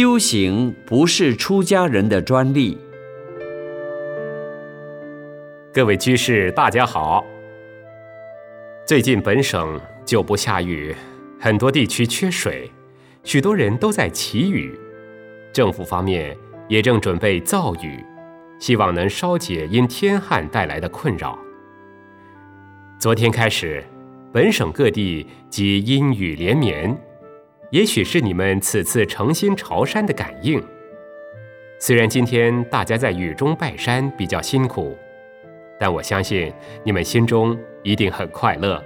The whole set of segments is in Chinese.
修行不是出家人的专利。各位居士，大家好。最近本省就不下雨，很多地区缺水，许多人都在祈雨。政府方面也正准备造雨，希望能稍解因天旱带来的困扰。昨天开始，本省各地即阴雨连绵。也许是你们此次诚心朝山的感应。虽然今天大家在雨中拜山比较辛苦，但我相信你们心中一定很快乐，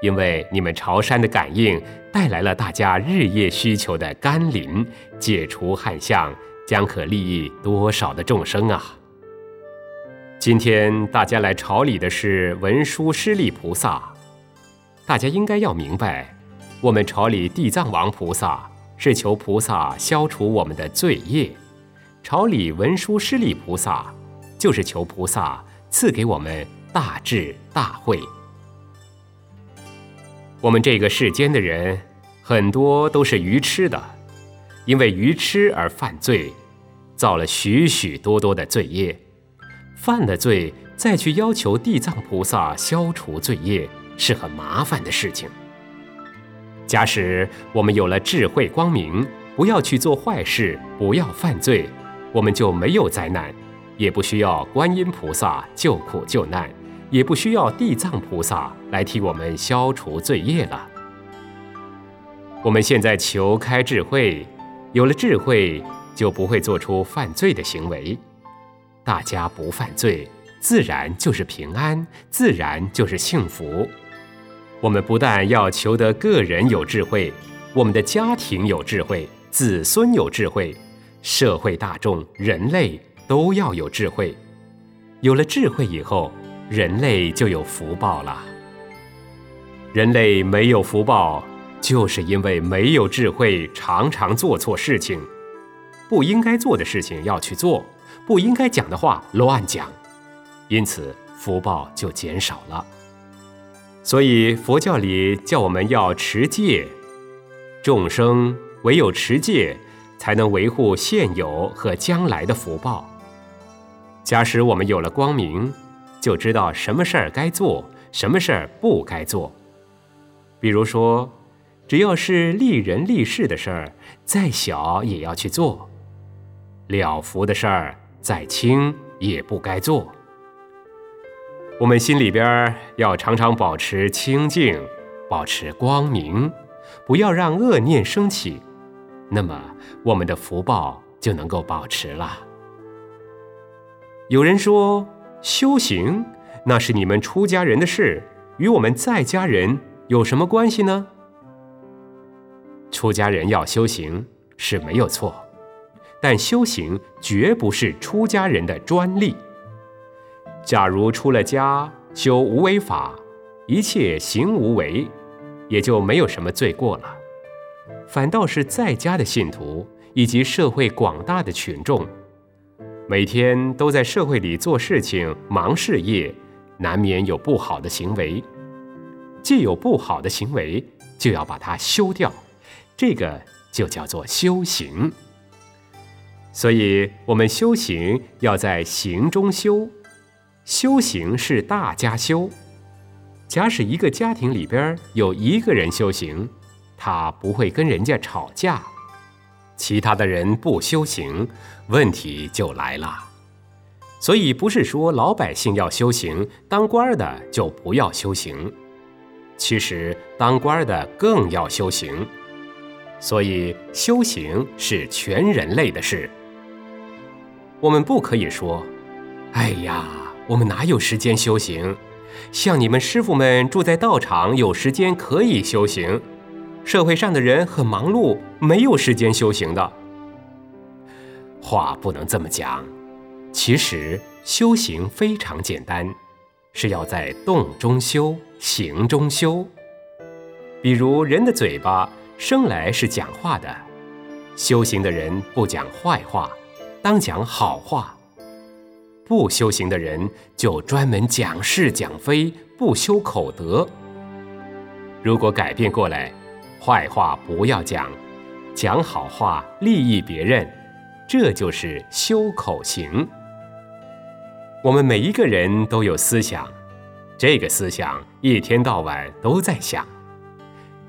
因为你们朝山的感应带来了大家日夜需求的甘霖，解除旱象，将可利益多少的众生啊！今天大家来朝礼的是文殊师利菩萨，大家应该要明白。我们朝礼地藏王菩萨，是求菩萨消除我们的罪业；朝礼文殊师利菩萨，就是求菩萨赐给我们大智大慧。我们这个世间的人，很多都是愚痴的，因为愚痴而犯罪，造了许许多多的罪业。犯了罪，再去要求地藏菩萨消除罪业，是很麻烦的事情。假使我们有了智慧光明，不要去做坏事，不要犯罪，我们就没有灾难，也不需要观音菩萨救苦救难，也不需要地藏菩萨来替我们消除罪业了。我们现在求开智慧，有了智慧，就不会做出犯罪的行为。大家不犯罪，自然就是平安，自然就是幸福。我们不但要求得个人有智慧，我们的家庭有智慧，子孙有智慧，社会大众、人类都要有智慧。有了智慧以后，人类就有福报了。人类没有福报，就是因为没有智慧，常常做错事情，不应该做的事情要去做，不应该讲的话乱讲，因此福报就减少了。所以佛教里叫我们要持戒，众生唯有持戒，才能维护现有和将来的福报。假使我们有了光明，就知道什么事儿该做，什么事儿不该做。比如说，只要是利人利事的事儿，再小也要去做；了福的事儿，再轻也不该做。我们心里边要常常保持清净，保持光明，不要让恶念升起，那么我们的福报就能够保持了。有人说修行那是你们出家人的事，与我们在家人有什么关系呢？出家人要修行是没有错，但修行绝不是出家人的专利。假如出了家修无为法，一切行无为，也就没有什么罪过了。反倒是在家的信徒以及社会广大的群众，每天都在社会里做事情、忙事业，难免有不好的行为。既有不好的行为，就要把它修掉，这个就叫做修行。所以，我们修行要在行中修。修行是大家修。假使一个家庭里边有一个人修行，他不会跟人家吵架；其他的人不修行，问题就来了。所以不是说老百姓要修行，当官的就不要修行。其实当官的更要修行。所以修行是全人类的事。我们不可以说：“哎呀。”我们哪有时间修行？像你们师傅们住在道场，有时间可以修行；社会上的人很忙碌，没有时间修行的。话不能这么讲。其实修行非常简单，是要在动中修，行中修。比如人的嘴巴生来是讲话的，修行的人不讲坏话，当讲好话。不修行的人就专门讲是讲非，不修口德。如果改变过来，坏话不要讲，讲好话，利益别人，这就是修口行。我们每一个人都有思想，这个思想一天到晚都在想。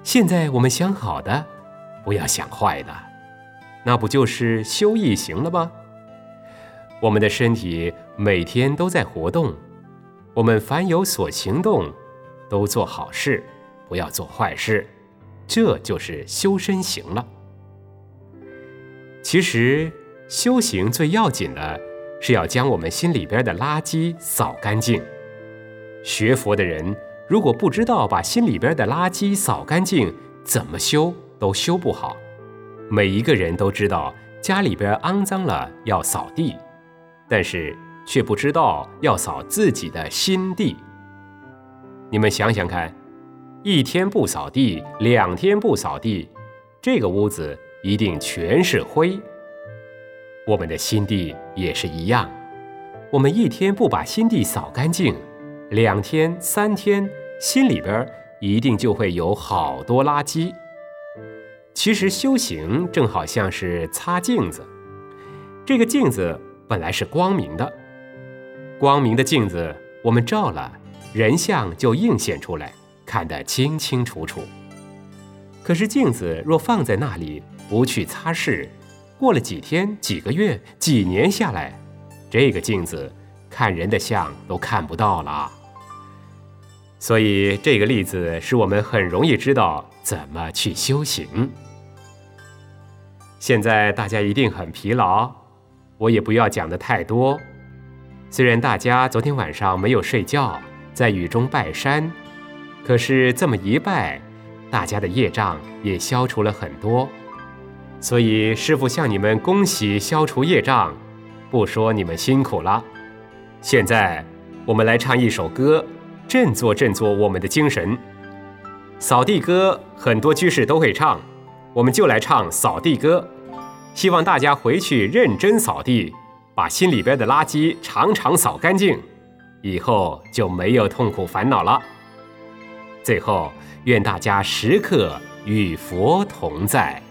现在我们想好的，不要想坏的，那不就是修一行了吗？我们的身体每天都在活动，我们凡有所行动，都做好事，不要做坏事，这就是修身行了。其实修行最要紧的是要将我们心里边的垃圾扫干净。学佛的人如果不知道把心里边的垃圾扫干净，怎么修都修不好。每一个人都知道家里边肮脏了要扫地，但是却不知道要扫自己的心地。你们想想看，一天不扫地，两天不扫地，这个屋子。一定全是灰。我们的心地也是一样，我们一天不把心地扫干净，两天、三天，心里边一定就会有好多垃圾。其实修行正好像是擦镜子，这个镜子本来是光明的，光明的镜子我们照了，人像就映现出来，看得清清楚楚。可是镜子若放在那里，不去擦拭，过了几天、几个月、几年下来，这个镜子看人的像都看不到了。所以这个例子使我们很容易知道怎么去修行。现在大家一定很疲劳，我也不要讲的太多。虽然大家昨天晚上没有睡觉，在雨中拜山，可是这么一拜，大家的业障也消除了很多。所以，师傅向你们恭喜消除业障，不说你们辛苦了。现在，我们来唱一首歌，振作振作我们的精神。扫地歌很多居士都会唱，我们就来唱扫地歌。希望大家回去认真扫地，把心里边的垃圾常常扫干净，以后就没有痛苦烦恼了。最后，愿大家时刻与佛同在。